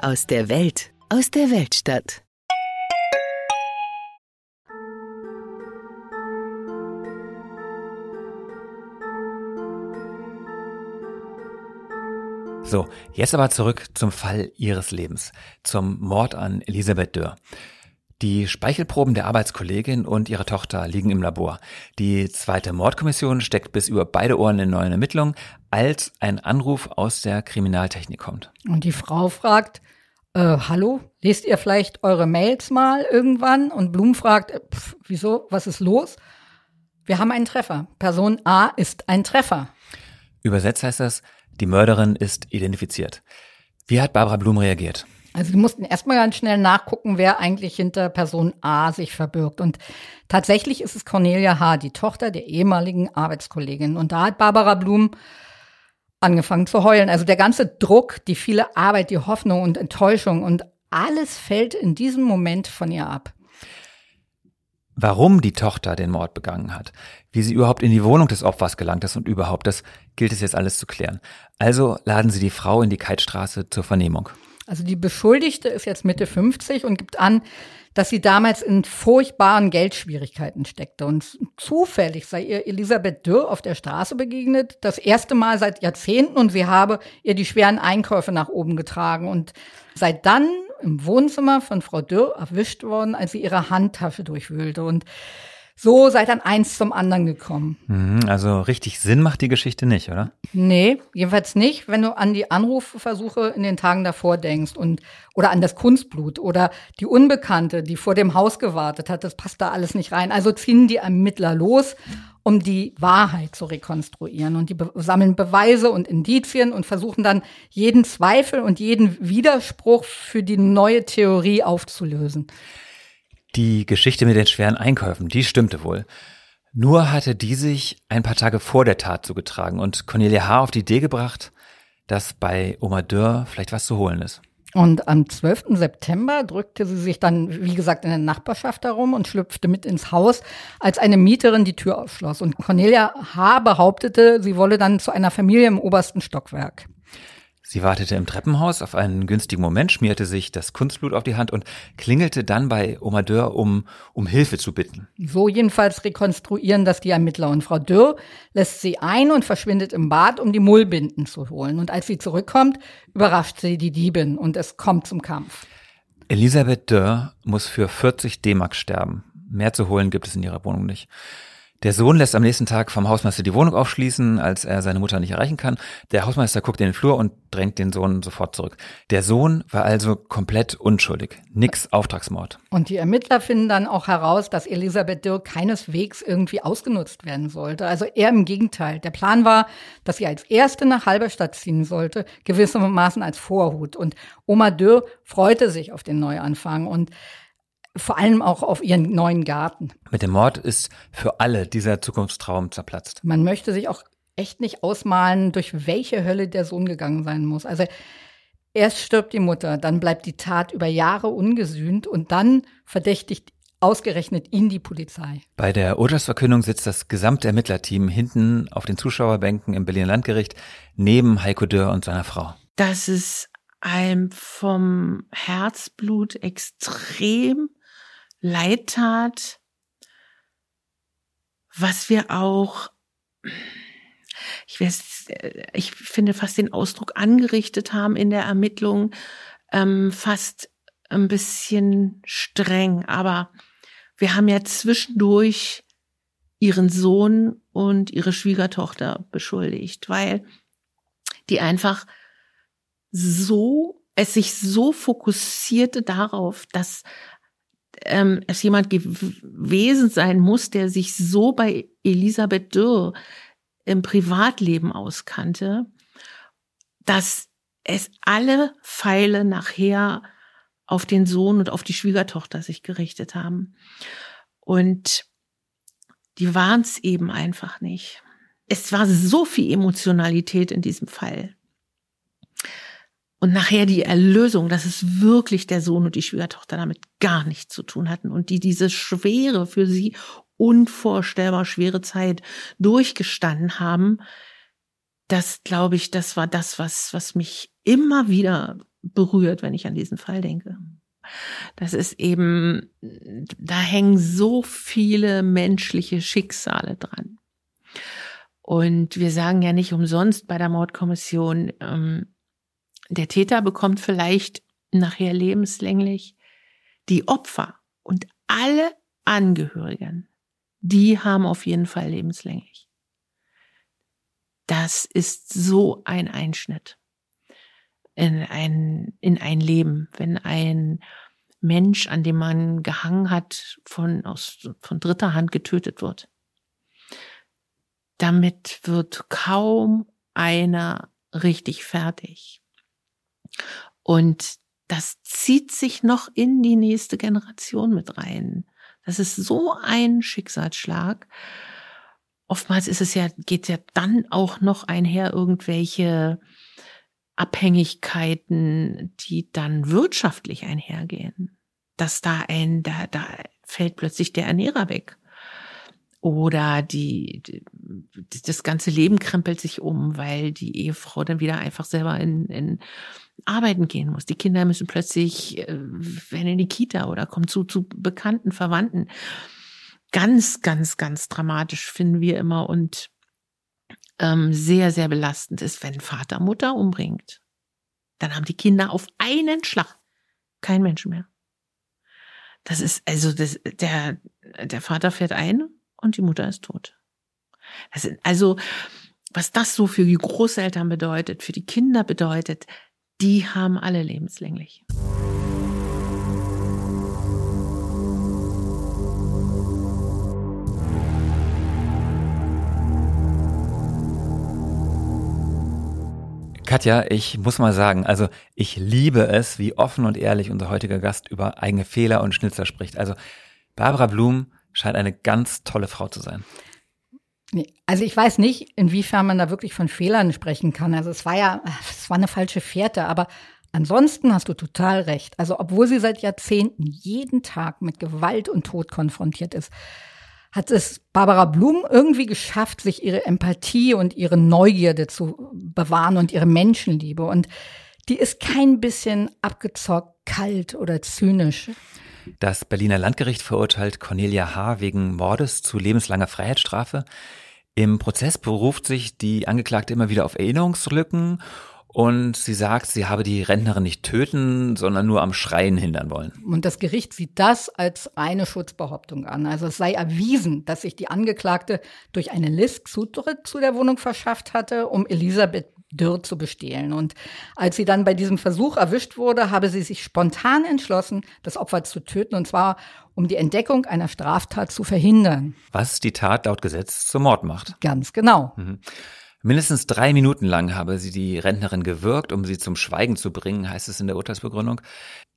aus der Welt, aus der Weltstadt. So, jetzt aber zurück zum Fall ihres Lebens, zum Mord an Elisabeth Dörr. Die Speichelproben der Arbeitskollegin und ihrer Tochter liegen im Labor. Die zweite Mordkommission steckt bis über beide Ohren in neuen Ermittlungen, als ein Anruf aus der Kriminaltechnik kommt. Und die Frau fragt, äh, hallo, lest ihr vielleicht eure Mails mal irgendwann? Und Blum fragt, äh, pf, wieso, was ist los? Wir haben einen Treffer. Person A ist ein Treffer. Übersetzt heißt das, die Mörderin ist identifiziert. Wie hat Barbara Blum reagiert? Also wir mussten erstmal ganz schnell nachgucken, wer eigentlich hinter Person A sich verbirgt. Und tatsächlich ist es Cornelia H., die Tochter der ehemaligen Arbeitskollegin. Und da hat Barbara Blum angefangen zu heulen. Also der ganze Druck, die viele Arbeit, die Hoffnung und Enttäuschung und alles fällt in diesem Moment von ihr ab. Warum die Tochter den Mord begangen hat, wie sie überhaupt in die Wohnung des Opfers gelangt ist und überhaupt, das gilt es jetzt alles zu klären. Also laden sie die Frau in die Keitstraße zur Vernehmung. Also die Beschuldigte ist jetzt Mitte 50 und gibt an, dass sie damals in furchtbaren Geldschwierigkeiten steckte. Und zufällig sei ihr Elisabeth Dürr auf der Straße begegnet, das erste Mal seit Jahrzehnten und sie habe ihr die schweren Einkäufe nach oben getragen. Und seit dann im Wohnzimmer von Frau Dürr erwischt worden, als sie ihre Handtasche durchwühlte. Und so sei dann eins zum anderen gekommen. Mhm, also richtig Sinn macht die Geschichte nicht, oder? Nee, jedenfalls nicht, wenn du an die Anrufversuche in den Tagen davor denkst und oder an das Kunstblut oder die Unbekannte, die vor dem Haus gewartet hat, das passt da alles nicht rein. Also ziehen die Ermittler los, um die Wahrheit zu rekonstruieren und die be sammeln Beweise und Indizien und versuchen dann jeden Zweifel und jeden Widerspruch für die neue Theorie aufzulösen. Die Geschichte mit den schweren Einkäufen, die stimmte wohl. Nur hatte die sich ein paar Tage vor der Tat zugetragen und Cornelia H. auf die Idee gebracht, dass bei Oma Dörr vielleicht was zu holen ist. Und am 12. September drückte sie sich dann, wie gesagt, in der Nachbarschaft herum und schlüpfte mit ins Haus, als eine Mieterin die Tür aufschloss. Und Cornelia H. behauptete, sie wolle dann zu einer Familie im obersten Stockwerk. Sie wartete im Treppenhaus auf einen günstigen Moment, schmierte sich das Kunstblut auf die Hand und klingelte dann bei Oma Dörr, um, um Hilfe zu bitten. So jedenfalls rekonstruieren das die Ermittler. Und Frau Dürr lässt sie ein und verschwindet im Bad, um die Mullbinden zu holen. Und als sie zurückkommt, überrascht sie die Diebin und es kommt zum Kampf. Elisabeth Dörr muss für 40 D-Mark sterben. Mehr zu holen gibt es in ihrer Wohnung nicht. Der Sohn lässt am nächsten Tag vom Hausmeister die Wohnung aufschließen, als er seine Mutter nicht erreichen kann. Der Hausmeister guckt in den Flur und drängt den Sohn sofort zurück. Der Sohn war also komplett unschuldig. Nix Auftragsmord. Und die Ermittler finden dann auch heraus, dass Elisabeth Dirk keineswegs irgendwie ausgenutzt werden sollte. Also eher im Gegenteil. Der Plan war, dass sie als Erste nach Halberstadt ziehen sollte, gewissermaßen als Vorhut. Und Oma Dürr freute sich auf den Neuanfang und vor allem auch auf ihren neuen Garten. Mit dem Mord ist für alle dieser Zukunftstraum zerplatzt. Man möchte sich auch echt nicht ausmalen, durch welche Hölle der Sohn gegangen sein muss. Also erst stirbt die Mutter, dann bleibt die Tat über Jahre ungesühnt und dann verdächtigt ausgerechnet ihn die Polizei. Bei der Urteilsverkündung sitzt das gesamte Ermittlerteam hinten auf den Zuschauerbänken im Berliner Landgericht neben Heiko Dörr und seiner Frau. Das ist einem vom Herzblut extrem leid tat, was wir auch, ich, weiß, ich finde fast den Ausdruck angerichtet haben in der Ermittlung, ähm, fast ein bisschen streng. Aber wir haben ja zwischendurch ihren Sohn und ihre Schwiegertochter beschuldigt, weil die einfach so, es sich so fokussierte darauf, dass ähm, es jemand gewesen sein muss, der sich so bei Elisabeth Dürr im Privatleben auskannte, dass es alle Pfeile nachher auf den Sohn und auf die Schwiegertochter sich gerichtet haben. Und die waren es eben einfach nicht. Es war so viel Emotionalität in diesem Fall. Und nachher die Erlösung, dass es wirklich der Sohn und die Schwiegertochter damit gar nichts zu tun hatten und die diese schwere, für sie unvorstellbar schwere Zeit durchgestanden haben, das glaube ich, das war das, was, was mich immer wieder berührt, wenn ich an diesen Fall denke. Das ist eben, da hängen so viele menschliche Schicksale dran. Und wir sagen ja nicht umsonst bei der Mordkommission, ähm, der Täter bekommt vielleicht nachher lebenslänglich die Opfer und alle Angehörigen, die haben auf jeden Fall lebenslänglich. Das ist so ein Einschnitt in ein, in ein Leben, wenn ein Mensch, an dem man gehangen hat, von, aus, von dritter Hand getötet wird. Damit wird kaum einer richtig fertig. Und das zieht sich noch in die nächste Generation mit rein. Das ist so ein Schicksalsschlag. Oftmals ist es ja, geht ja dann auch noch einher irgendwelche Abhängigkeiten, die dann wirtschaftlich einhergehen. Dass da ein, da, da fällt plötzlich der Ernährer weg. Oder die, die, das ganze Leben krempelt sich um, weil die Ehefrau dann wieder einfach selber in, in arbeiten gehen muss. Die Kinder müssen plötzlich, äh, werden in die Kita oder kommen zu, zu bekannten Verwandten. Ganz, ganz, ganz dramatisch finden wir immer und ähm, sehr, sehr belastend ist, wenn Vater Mutter umbringt. Dann haben die Kinder auf einen Schlag Kein Mensch mehr. Das ist, also, das, der, der Vater fährt ein und die Mutter ist tot. Also, was das so für die Großeltern bedeutet, für die Kinder bedeutet, die haben alle lebenslänglich. Katja, ich muss mal sagen, also ich liebe es, wie offen und ehrlich unser heutiger Gast über eigene Fehler und Schnitzer spricht. Also Barbara Blum scheint eine ganz tolle Frau zu sein. Nee, also ich weiß nicht, inwiefern man da wirklich von Fehlern sprechen kann. Also es war ja, es war eine falsche Fährte, aber ansonsten hast du total recht. Also obwohl sie seit Jahrzehnten jeden Tag mit Gewalt und Tod konfrontiert ist, hat es Barbara Blum irgendwie geschafft, sich ihre Empathie und ihre Neugierde zu bewahren und ihre Menschenliebe. Und die ist kein bisschen abgezockt, kalt oder zynisch. Das Berliner Landgericht verurteilt Cornelia H. wegen Mordes zu lebenslanger Freiheitsstrafe. Im Prozess beruft sich die Angeklagte immer wieder auf Erinnerungslücken und sie sagt, sie habe die Rentnerin nicht töten, sondern nur am Schreien hindern wollen. Und das Gericht sieht das als reine Schutzbehauptung an. Also es sei erwiesen, dass sich die Angeklagte durch eine List Zutritt zu der Wohnung verschafft hatte, um Elisabeth Dürr zu bestehlen. Und als sie dann bei diesem Versuch erwischt wurde, habe sie sich spontan entschlossen, das Opfer zu töten, und zwar um die Entdeckung einer Straftat zu verhindern. Was die Tat laut Gesetz zum Mord macht. Ganz genau. Mhm. Mindestens drei Minuten lang habe sie die Rentnerin gewürgt, um sie zum Schweigen zu bringen, heißt es in der Urteilsbegründung.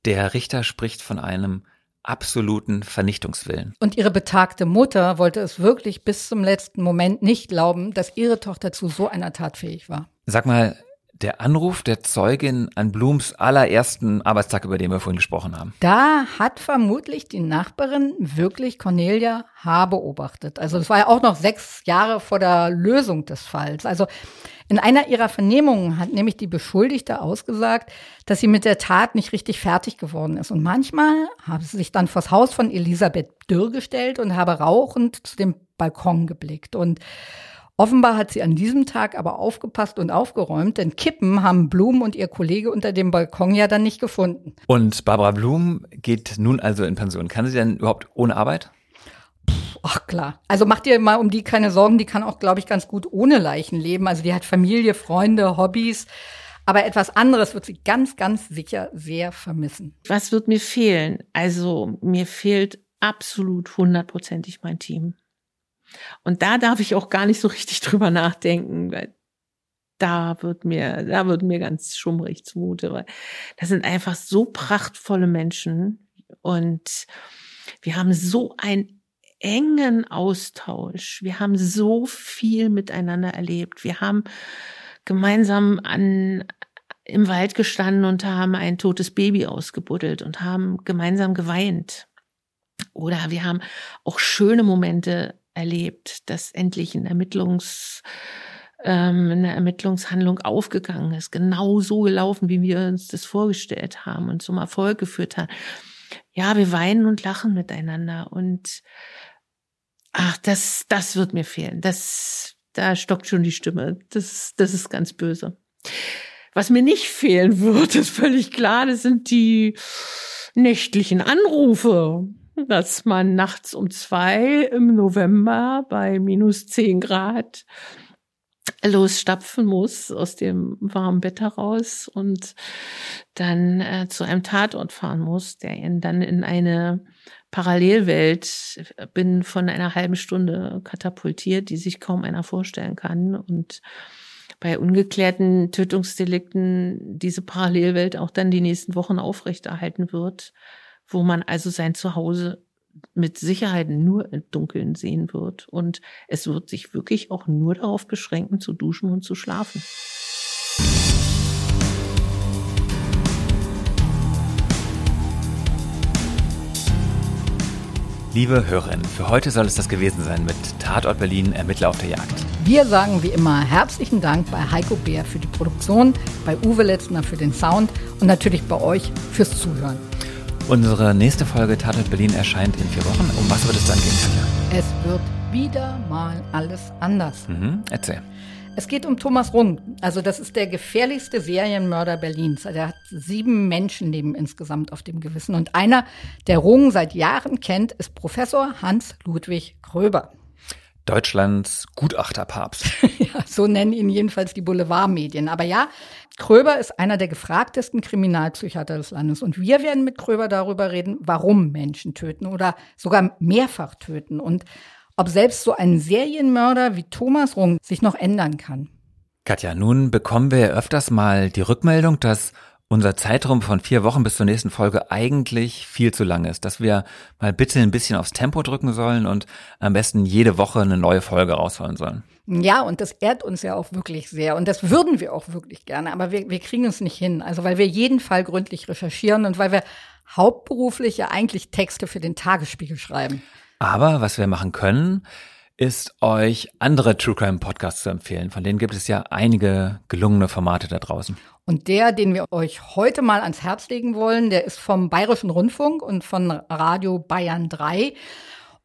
Der Richter spricht von einem absoluten Vernichtungswillen. Und ihre betagte Mutter wollte es wirklich bis zum letzten Moment nicht glauben, dass ihre Tochter zu so einer Tat fähig war. Sag mal, der Anruf der Zeugin an Blums allerersten Arbeitstag, über den wir vorhin gesprochen haben. Da hat vermutlich die Nachbarin wirklich Cornelia H. beobachtet. Also das war ja auch noch sechs Jahre vor der Lösung des Falls. Also in einer ihrer Vernehmungen hat nämlich die Beschuldigte ausgesagt, dass sie mit der Tat nicht richtig fertig geworden ist. Und manchmal habe sie sich dann vors Haus von Elisabeth Dürr gestellt und habe rauchend zu dem Balkon geblickt. Und Offenbar hat sie an diesem Tag aber aufgepasst und aufgeräumt, denn Kippen haben Blum und ihr Kollege unter dem Balkon ja dann nicht gefunden. Und Barbara Blum geht nun also in Pension. Kann sie denn überhaupt ohne Arbeit? Ach klar. Also mach dir mal um die keine Sorgen, die kann auch, glaube ich, ganz gut ohne Leichen leben. Also die hat Familie, Freunde, Hobbys. Aber etwas anderes wird sie ganz, ganz sicher sehr vermissen. Was wird mir fehlen? Also mir fehlt absolut hundertprozentig mein Team. Und da darf ich auch gar nicht so richtig drüber nachdenken, weil da wird mir, da wird mir ganz schummrig zumute, weil das sind einfach so prachtvolle Menschen und wir haben so einen engen Austausch. Wir haben so viel miteinander erlebt. Wir haben gemeinsam an, im Wald gestanden und haben ein totes Baby ausgebuddelt und haben gemeinsam geweint. Oder wir haben auch schöne Momente erlebt, dass endlich ein Ermittlungs, ähm, eine Ermittlungshandlung aufgegangen ist, genau so gelaufen, wie wir uns das vorgestellt haben und zum Erfolg geführt haben. Ja, wir weinen und lachen miteinander und ach, das, das wird mir fehlen. Das, da stockt schon die Stimme. Das, das ist ganz böse. Was mir nicht fehlen wird, ist völlig klar, das sind die nächtlichen Anrufe dass man nachts um zwei im November bei minus zehn Grad losstapfen muss aus dem warmen Bett heraus und dann äh, zu einem Tatort fahren muss, der ihn dann in eine Parallelwelt binnen von einer halben Stunde katapultiert, die sich kaum einer vorstellen kann. Und bei ungeklärten Tötungsdelikten diese Parallelwelt auch dann die nächsten Wochen aufrechterhalten wird wo man also sein Zuhause mit Sicherheit nur im Dunkeln sehen wird. Und es wird sich wirklich auch nur darauf beschränken, zu duschen und zu schlafen. Liebe Hörerinnen, für heute soll es das gewesen sein mit Tatort Berlin, Ermittler auf der Jagd. Wir sagen wie immer herzlichen Dank bei Heiko Bär für die Produktion, bei Uwe Letzner für den Sound und natürlich bei euch fürs Zuhören. Unsere nächste Folge Tatort Berlin erscheint in vier Wochen. Um was wird es dann gehen, Katja? Es wird wieder mal alles anders. Mhm, erzähl. Es geht um Thomas Rung. Also das ist der gefährlichste Serienmörder Berlins. Also er hat sieben Menschenleben insgesamt auf dem Gewissen. Und einer, der Rung seit Jahren kennt, ist Professor Hans Ludwig Gröber. Deutschlands Gutachterpapst. ja, so nennen ihn jedenfalls die Boulevardmedien. Aber ja, Kröber ist einer der gefragtesten Kriminalpsychiater des Landes. Und wir werden mit Kröber darüber reden, warum Menschen töten oder sogar mehrfach töten. Und ob selbst so ein Serienmörder wie Thomas Rung sich noch ändern kann. Katja, nun bekommen wir öfters mal die Rückmeldung, dass unser Zeitraum von vier Wochen bis zur nächsten Folge eigentlich viel zu lang ist, dass wir mal bitte ein bisschen aufs Tempo drücken sollen und am besten jede Woche eine neue Folge rausholen sollen. Ja, und das ehrt uns ja auch wirklich sehr. Und das würden wir auch wirklich gerne. Aber wir, wir kriegen es nicht hin. Also weil wir jeden Fall gründlich recherchieren und weil wir hauptberuflich ja eigentlich Texte für den Tagesspiegel schreiben. Aber was wir machen können, ist euch andere True Crime Podcasts zu empfehlen. Von denen gibt es ja einige gelungene Formate da draußen. Und der, den wir euch heute mal ans Herz legen wollen, der ist vom Bayerischen Rundfunk und von Radio Bayern 3.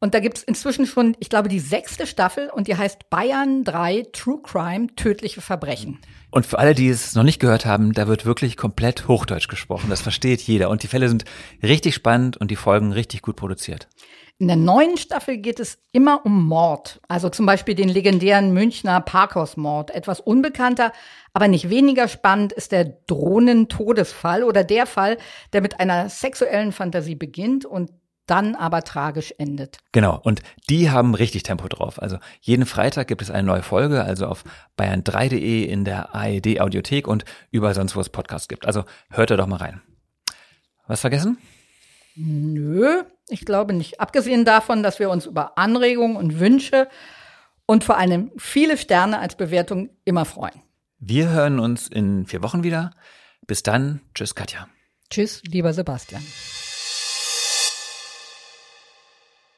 Und da gibt es inzwischen schon, ich glaube, die sechste Staffel und die heißt Bayern 3 True Crime, tödliche Verbrechen. Und für alle, die es noch nicht gehört haben, da wird wirklich komplett Hochdeutsch gesprochen. Das versteht jeder. Und die Fälle sind richtig spannend und die Folgen richtig gut produziert. In der neuen Staffel geht es immer um Mord. Also zum Beispiel den legendären Münchner Parkhausmord. Etwas unbekannter, aber nicht weniger spannend ist der Drohnentodesfall oder der Fall, der mit einer sexuellen Fantasie beginnt und dann aber tragisch endet. Genau, und die haben richtig Tempo drauf. Also jeden Freitag gibt es eine neue Folge, also auf bayern3.de in der AED Audiothek und überall sonst, wo es Podcasts gibt. Also hört da doch mal rein. Was vergessen? Nö, ich glaube nicht. Abgesehen davon, dass wir uns über Anregungen und Wünsche und vor allem viele Sterne als Bewertung immer freuen. Wir hören uns in vier Wochen wieder. Bis dann. Tschüss, Katja. Tschüss, lieber Sebastian.